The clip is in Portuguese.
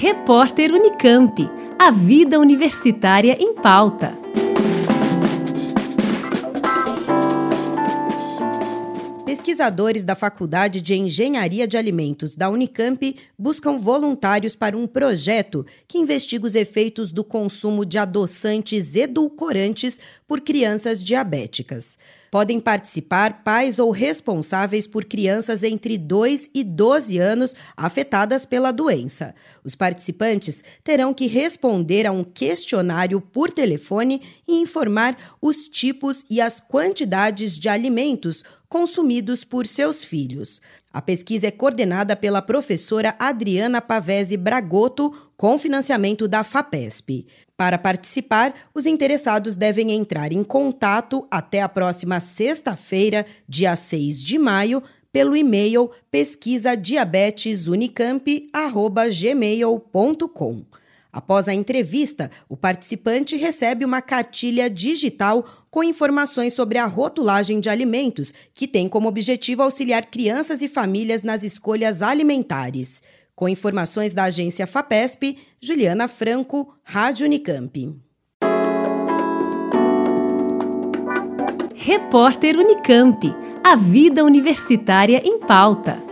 Repórter Unicamp. A vida universitária em pauta. Pesquisadores da Faculdade de Engenharia de Alimentos da Unicamp buscam voluntários para um projeto que investiga os efeitos do consumo de adoçantes edulcorantes por crianças diabéticas. Podem participar pais ou responsáveis por crianças entre 2 e 12 anos afetadas pela doença. Os participantes terão que responder a um questionário por telefone e informar os tipos e as quantidades de alimentos consumidos por seus filhos. A pesquisa é coordenada pela professora Adriana Pavese Bragotto, com financiamento da FAPESP. Para participar, os interessados devem entrar em contato até a próxima sexta-feira, dia 6 de maio, pelo e-mail pesquisadiabetesUnicamp@gmail.com. Após a entrevista, o participante recebe uma cartilha digital com informações sobre a rotulagem de alimentos, que tem como objetivo auxiliar crianças e famílias nas escolhas alimentares. Com informações da agência FAPESP, Juliana Franco, Rádio Unicamp. Repórter Unicamp. A vida universitária em pauta.